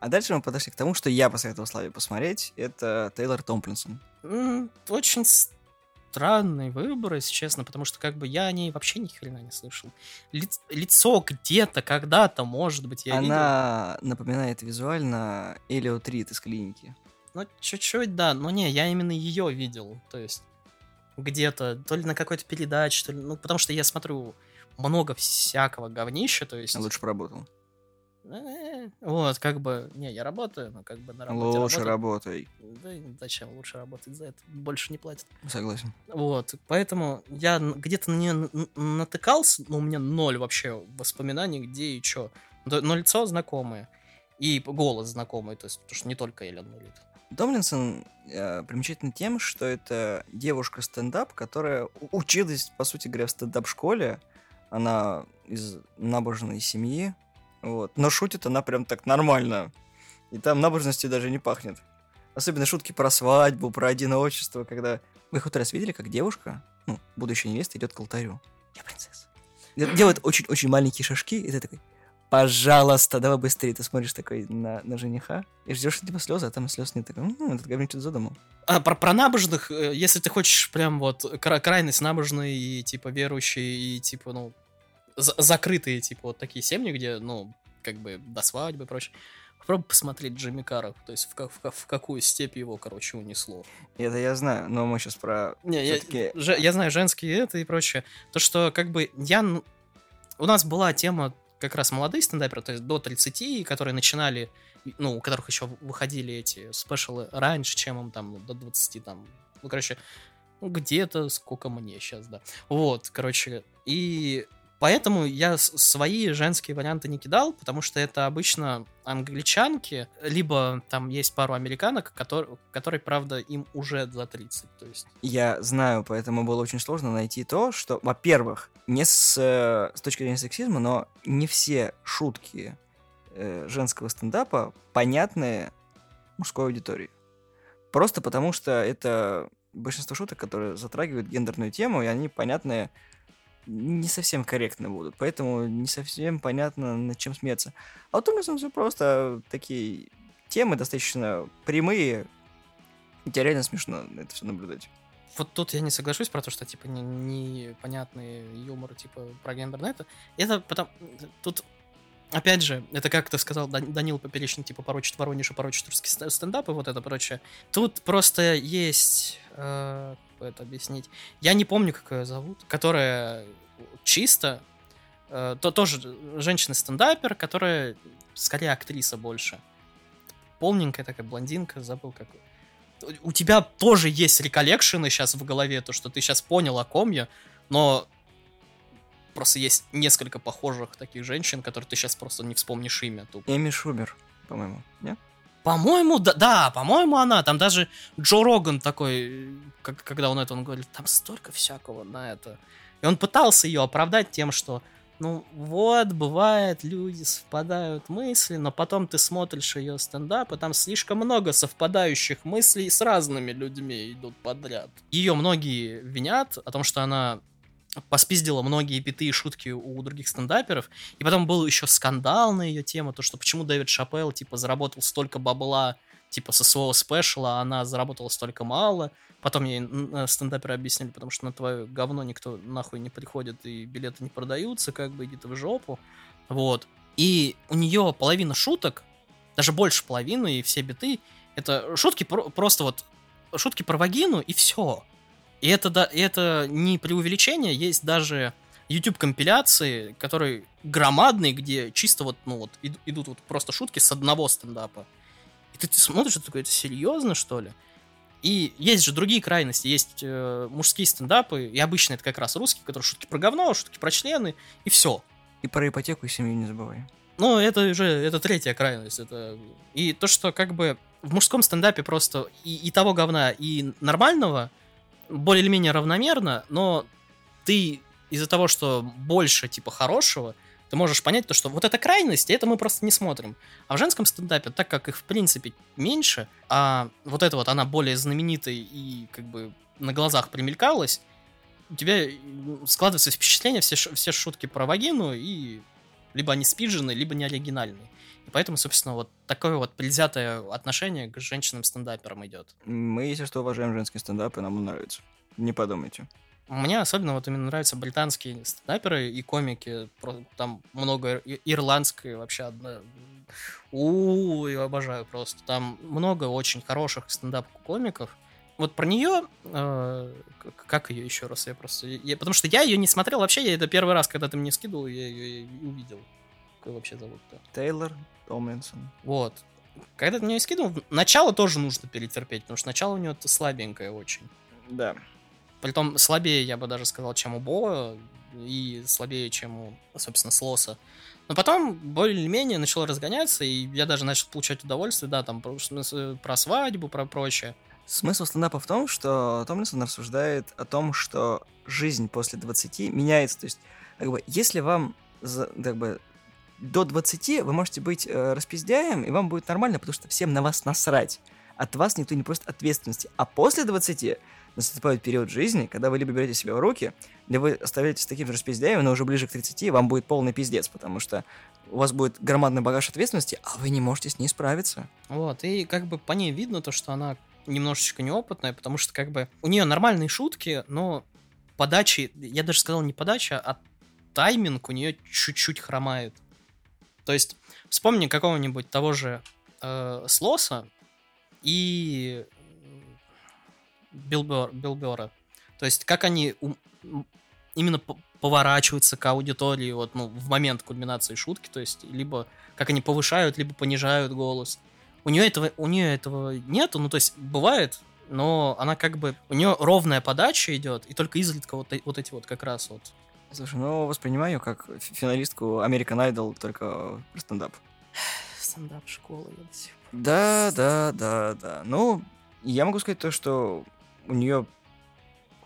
А дальше мы подошли к тому, что я посоветовал Славе посмотреть. Это Тейлор Томплинсон. М, Очень странный выбор, если честно, потому что как бы я о ней вообще ни хрена не слышал. Лиц- лицо где-то, когда-то, может быть, я видел. Она напоминает визуально Элиот Рид из клиники. Ну, чуть-чуть, да. Но не, я именно ее видел. То есть, где-то, то ли на какой-то передаче, то ли... Ну, потому что я смотрю много всякого говнища, то есть... Лучше поработал. Вот, как бы... Не, я работаю, но как бы на работе Лучше работаю. работай. Да зачем лучше работать за это? Больше не платят. Согласен. Вот, поэтому я где-то на нее натыкался, но у меня ноль вообще воспоминаний, где и что. Но лицо знакомое. И голос знакомый, то есть, потому что не только Эллен Рид. Домлинсон э, примечательна тем, что это девушка-стендап, которая училась, по сути говоря, в стендап-школе. Она из набожной семьи, вот. но шутит она прям так нормально. И там набожностью даже не пахнет. Особенно шутки про свадьбу, про одиночество, когда... Вы хоть раз видели, как девушка, ну, будущая невеста, идет к алтарю? Я принцесса. Де- Делает очень-очень маленькие шажки, и ты такой, пожалуйста, давай быстрее. Ты смотришь такой на, на жениха и ждешь типа слезы, а там слез нет. Такой, «М, этот говнюк что-то задумал. А про, про набожных, э, если ты хочешь прям вот кра- крайность набожный и типа верующие и типа, ну, закрытые типа вот такие семьи, где, ну, как бы до свадьбы и прочее, попробуй посмотреть Джимми Карра, то есть в, ка- в, в какую степь его, короче, унесло. Это я знаю, но мы сейчас про... Не, я, же- я знаю женские это и прочее. То, что как бы я... У нас была тема как раз молодые стендаперы, то есть до 30, которые начинали, ну, у которых еще выходили эти спешалы раньше, чем им там ну, до 20, там, ну, короче, ну, где-то сколько мне сейчас, да. Вот, короче, и Поэтому я свои женские варианты не кидал, потому что это обычно англичанки, либо там есть пару американок, которые, которые правда, им уже за 30. То есть... Я знаю, поэтому было очень сложно найти то, что, во-первых, не с, с точки зрения сексизма, но не все шутки э, женского стендапа понятны мужской аудитории. Просто потому что это большинство шуток, которые затрагивают гендерную тему, и они понятны не совсем корректно будут, поэтому не совсем понятно, над чем смеяться. А вот у нас все просто такие темы достаточно прямые, и реально смешно это все наблюдать. Вот тут я не соглашусь про то, что, типа, непонятный не юмор, типа, про гендерное это. Потом... Тут Опять же, это как ты сказал, Данил Поперечный, типа, порочит Воронеж и порочит русский стендап и вот это прочее. Тут просто есть... Э, это объяснить? Я не помню, как ее зовут, которая чисто... Э, то тоже женщина-стендапер, которая скорее актриса больше. Полненькая такая блондинка, забыл как... У тебя тоже есть реколлекшены сейчас в голове, то, что ты сейчас понял, о ком я, но Просто есть несколько похожих таких женщин, которые ты сейчас просто не вспомнишь имя. Тупо. Эми Шубер, по-моему, нет? По-моему, да, да, по-моему, она. Там даже Джо Роган такой, как, когда он это, он говорит, там столько всякого на это. И он пытался ее оправдать тем, что, ну вот, бывает, люди совпадают мысли, но потом ты смотришь ее стендап, и там слишком много совпадающих мыслей с разными людьми идут подряд. Ее многие винят о том, что она поспиздила многие биты и шутки у других стендаперов. И потом был еще скандал на ее тему, то, что почему Дэвид Шапел, типа, заработал столько бабла, типа, со своего спешла, а она заработала столько мало. Потом ей э, стендаперы объяснили, потому что на твое говно никто нахуй не приходит, и билеты не продаются, как бы, иди ты в жопу. Вот. И у нее половина шуток, даже больше половины, и все биты, это шутки про- просто вот, шутки про вагину, и все. И это, да, это не преувеличение, есть даже YouTube-компиляции, которые громадные, где чисто вот, ну вот, идут вот просто шутки с одного стендапа. И ты, ты смотришь, это такое, это серьезно, что ли? И есть же другие крайности, есть э, мужские стендапы, и обычно это как раз русские, которые шутки про говно, шутки про члены, и все. И про ипотеку и семью не забывай. Ну, это уже, это третья крайность. Это... И то, что как бы в мужском стендапе просто и, и того говна, и нормального – более или менее равномерно, но ты из-за того, что больше типа хорошего, ты можешь понять то, что вот эта крайность, это мы просто не смотрим. А в женском стендапе, так как их в принципе меньше, а вот эта вот она более знаменитая и как бы на глазах примелькалась, у тебя складывается впечатление, все, все шутки про вагину, и либо они спиджены, либо не оригинальные. И поэтому, собственно, вот такое вот предвзятое отношение к женщинам-стендаперам идет. Мы, если что, уважаем женский стендап, и нам он нравится. Не подумайте. Мне особенно вот именно нравятся британские стендаперы и комики. Там много ирландской вообще одна. У, я обожаю просто. Там много очень хороших стендап-комиков. Вот про нее, э, как ее еще раз, я просто, я, потому что я ее не смотрел вообще, я это первый раз, когда ты мне скидывал, я ее увидел. Как ее вообще зовут-то? Тейлор Томлинсон. Вот. Когда ты мне скидывал, начало тоже нужно перетерпеть, потому что начало у него слабенькое очень. Да. Притом слабее, я бы даже сказал, чем у Боа, и слабее, чем у, собственно, Слоса. Но потом более-менее начало разгоняться, и я даже начал получать удовольствие, да, там про, про свадьбу, про прочее. Смысл стендапа в том, что Томлинсон рассуждает о том, что жизнь после 20 меняется. То есть, как бы, если вам как бы, до 20 вы можете быть э, распиздяем, и вам будет нормально, потому что всем на вас насрать. От вас никто не просит ответственности. А после 20 наступает период жизни, когда вы либо берете себя в руки, либо вы оставляетесь таким же распиздяем, но уже ближе к 30 и вам будет полный пиздец, потому что у вас будет громадный багаж ответственности, а вы не можете с ней справиться. Вот, и как бы по ней видно то, что она немножечко неопытная, потому что как бы у нее нормальные шутки, но подачи, я даже сказал не подача, а тайминг у нее чуть-чуть хромает. То есть вспомни какого-нибудь того же э, Слоса и Билбер, Билбера. То есть как они у, именно поворачиваются к аудитории вот, ну, в момент кульминации шутки, то есть либо как они повышают, либо понижают голос. У нее этого, у нее этого нету, ну то есть бывает, но она как бы у нее ровная подача идет, и только изредка вот, вот эти вот как раз вот Слушай, ну, воспринимаю как фи- финалистку American Idol, только про стендап. Стендап школа, я до сих пор. Да, да, да, да. Ну, я могу сказать то, что у нее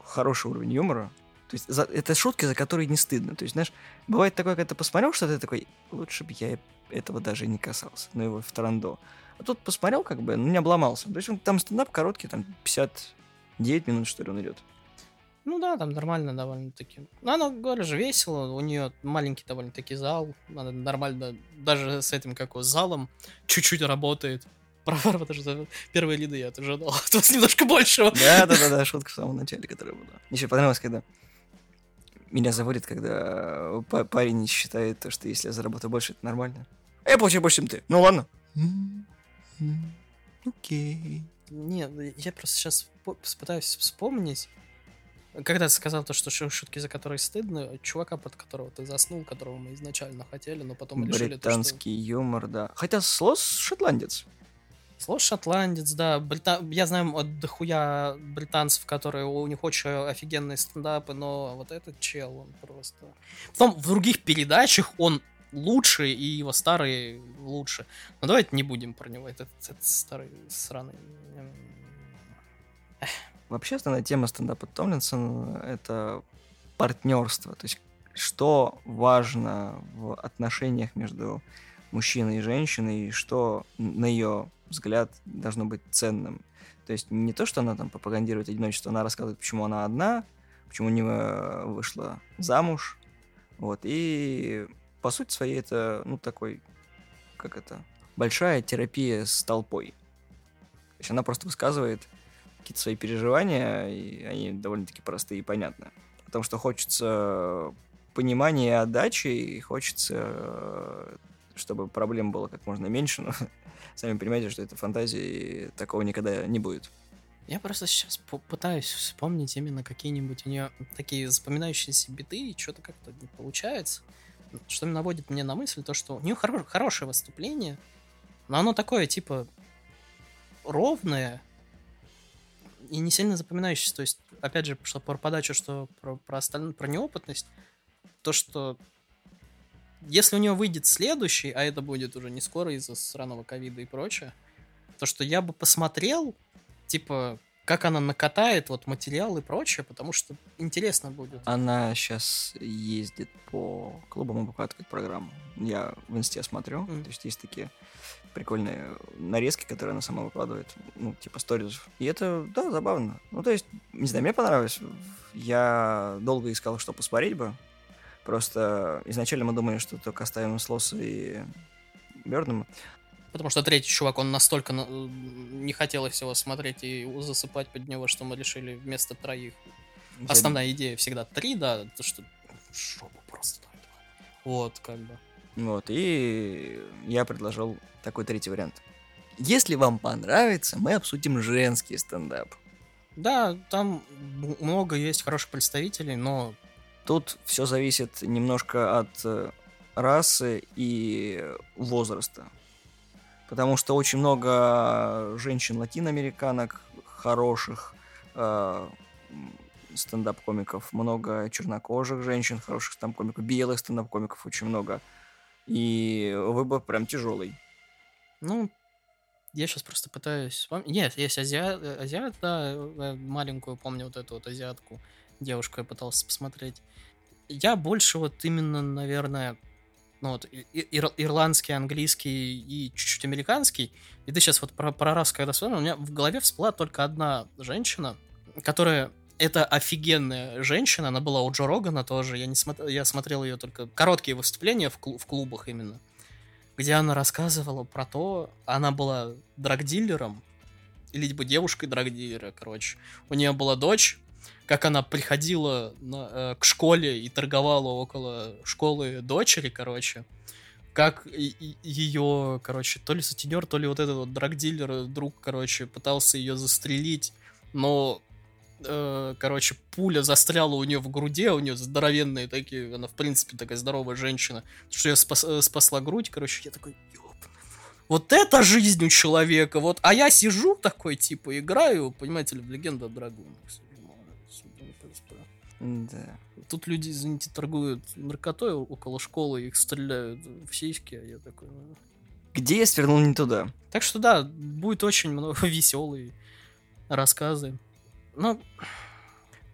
хороший уровень юмора. То есть за- это шутки, за которые не стыдно. То есть, знаешь, бывает такое, когда ты посмотрел что-то, ты такой, лучше бы я этого даже не касался. Ну, его в тарандо. А тут посмотрел, как бы, ну, не обломался. То есть он, там стендап короткий, там 59 минут, что ли, он идет. Ну да, там нормально довольно-таки. Ну, оно, говорю же, весело. У нее маленький довольно-таки зал. Она нормально, даже с этим, как его, залом, чуть-чуть работает. Правда, потому что первые лиды я тоже ожидал от вас немножко большего. Да, да, да, да, шутка в самом начале, которая была. Еще понравилось, когда меня заводит, когда па- парень считает то, что если я заработаю больше, это нормально. А я получаю больше, чем ты. Ну ладно. Окей. Нет, я просто сейчас пытаюсь вспомнить. Когда ты сказал то, что шу- шутки, за которые стыдно, чувака, под которого ты заснул, которого мы изначально хотели, но потом решили, то, что... Британский юмор, да. Хотя слос шотландец. Слово шотландец, да. Брита... Я знаю от дохуя британцев, которые у них очень офигенные стендапы, но вот этот чел, он просто... Потом в других передачах он лучше, и его старые лучше. Но давайте не будем про него, этот, этот старый сраный... Вообще основная тема стендапа Томлинсона — это партнерство. То есть что важно в отношениях между мужчиной и женщиной, и что, на ее взгляд, должно быть ценным. То есть не то, что она там пропагандирует одиночество, она рассказывает, почему она одна, почему не вышла замуж. Вот. И по сути своей это, ну, такой, как это, большая терапия с толпой. То есть она просто высказывает какие-то свои переживания, и они довольно-таки простые и понятные. Потому что хочется понимания и отдачи, и хочется, чтобы проблем было как можно меньше, но сами понимаете, что это фантазия, и такого никогда не будет. Я просто сейчас пытаюсь вспомнить именно какие-нибудь у нее такие запоминающиеся биты, и что-то как-то не получается. Что наводит мне на мысль, то, что у нее хоро- хорошее выступление, но оно такое, типа, ровное и не сильно запоминающееся. То есть, опять же, что про подачу, что про, про остальное, про неопытность, то, что если у нее выйдет следующий, а это будет уже не скоро из-за сраного ковида и прочее, то что я бы посмотрел, типа, как она накатает вот материал и прочее, потому что интересно будет. Она сейчас ездит по клубам и выкладывает программу. Я в инсте смотрю, mm. то есть есть такие прикольные нарезки, которые она сама выкладывает, ну, типа сторис. И это, да, забавно. Ну, то есть, не знаю, мне понравилось. Я долго искал, что посмотреть бы. Просто изначально мы думали, что только оставим Слоса и Бёрдом. Потому что третий чувак, он настолько не хотелось его смотреть и засыпать под него, что мы решили вместо троих. Я... Основная идея всегда три, да, то что жопу просто Вот, как бы. Вот, и я предложил такой третий вариант. Если вам понравится, мы обсудим женский стендап. Да, там много есть хороших представителей, но Тут все зависит немножко от э, расы и возраста. Потому что очень много женщин-латиноамериканок хороших, э, стендап-комиков, много чернокожих женщин, хороших стендап-комиков, белых стендап-комиков очень много. И выбор прям тяжелый. Ну, я сейчас просто пытаюсь. Нет, есть азиат, азиат, да, маленькую, помню вот эту вот азиатку девушку я пытался посмотреть. Я больше вот именно, наверное, ну вот ир- ирландский, английский и чуть-чуть американский. И ты сейчас вот про, про раз, когда вспомнил, у меня в голове всплыла только одна женщина, которая это офигенная женщина, она была у Джо Рогана тоже, я, не смотр... я смотрел ее только короткие выступления в, клуб, в клубах именно, где она рассказывала про то, она была драгдилером, или либо девушкой драгдилера, короче. У нее была дочь, как она приходила на, э, к школе и торговала около школы дочери, короче. Как ее, короче, то ли сутенер, то ли вот этот вот драгдилер, друг, короче, пытался ее застрелить, но э, короче, пуля застряла у нее в груди, а у нее здоровенные такие, она, в принципе, такая здоровая женщина, что ее спас, э, спасла грудь, короче, я такой, вот это жизнь у человека, вот, а я сижу такой, типа, играю, понимаете ли, в Легенда о Драгунах. Да. Тут люди, извините, торгуют наркотой около школы, их стреляют в сиськи, а я такой... ну. Где я свернул не туда? Так что да, будет очень много веселые рассказы. Ну,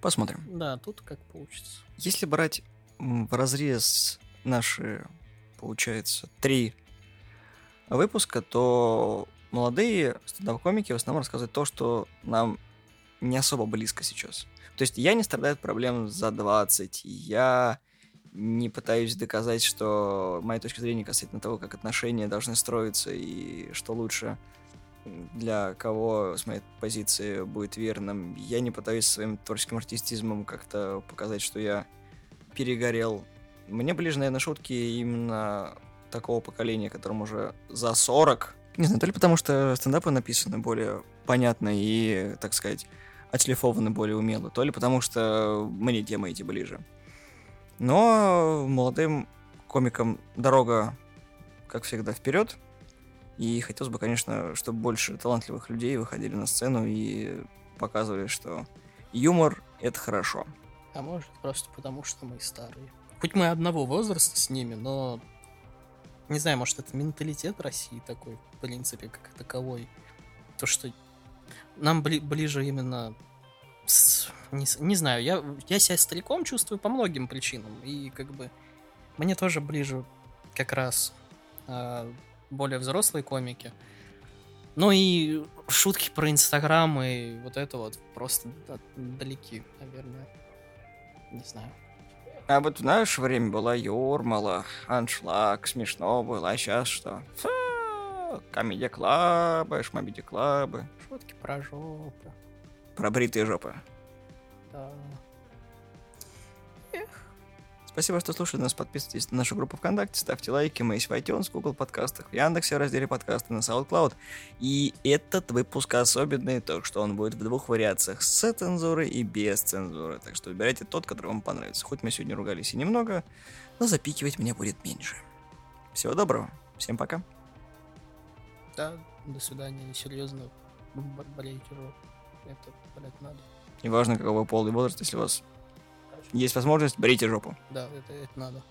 Посмотрим. да, тут как получится. Если брать в разрез наши, получается, три выпуска, то молодые стендап-комики в основном рассказывают то, что нам не особо близко сейчас. То есть я не страдаю от проблем за 20, я не пытаюсь доказать, что моя точка зрения касательно того, как отношения должны строиться и что лучше для кого с моей позиции будет верным. Я не пытаюсь своим творческим артистизмом как-то показать, что я перегорел. Мне ближе, наверное, шутки именно такого поколения, которому уже за 40. Не знаю, то ли потому, что стендапы написаны более понятно и, так сказать, отшлифованы более умело, то ли потому, что мне темы эти ближе. Но молодым комикам дорога, как всегда, вперед. И хотелось бы, конечно, чтобы больше талантливых людей выходили на сцену и показывали, что юмор — это хорошо. А может, просто потому, что мы старые. Хоть мы одного возраста с ними, но... Не знаю, может, это менталитет России такой, в принципе, как таковой. То, что нам бли- ближе именно... с- Не, не знаю, я, я себя стариком чувствую по многим причинам. И как бы мне тоже ближе как раз а, более взрослые комики. Ну и шутки про Инстаграм и вот это вот просто да- далеки, наверное. Не знаю. А вот в наше время была Юрмала, аншлаг, смешно было, а сейчас что? Фу, комедия-клабы, шмобеди-клабы, Шутки про жопу. про бритые жопы. Да. Спасибо, что слушали нас. Подписывайтесь на нашу группу ВКонтакте, ставьте лайки. Мы есть в iTunes, Google подкастах, в Яндексе в разделе подкасты на SoundCloud. И этот выпуск особенный, так что он будет в двух вариациях, с цензурой и без цензуры. Так что выбирайте тот, который вам понравится. Хоть мы сегодня ругались и немного, но запикивать меня будет меньше. Всего доброго. Всем пока. Да, до свидания. Серьезно, болейте жопу. Это, блядь, надо. Неважно, какого вы пол и возраст, если у вас есть возможность, берите жопу. Да, это, это надо.